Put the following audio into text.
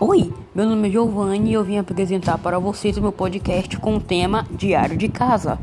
Oi, meu nome é Giovanni e eu vim apresentar para vocês o meu podcast com o tema Diário de Casa.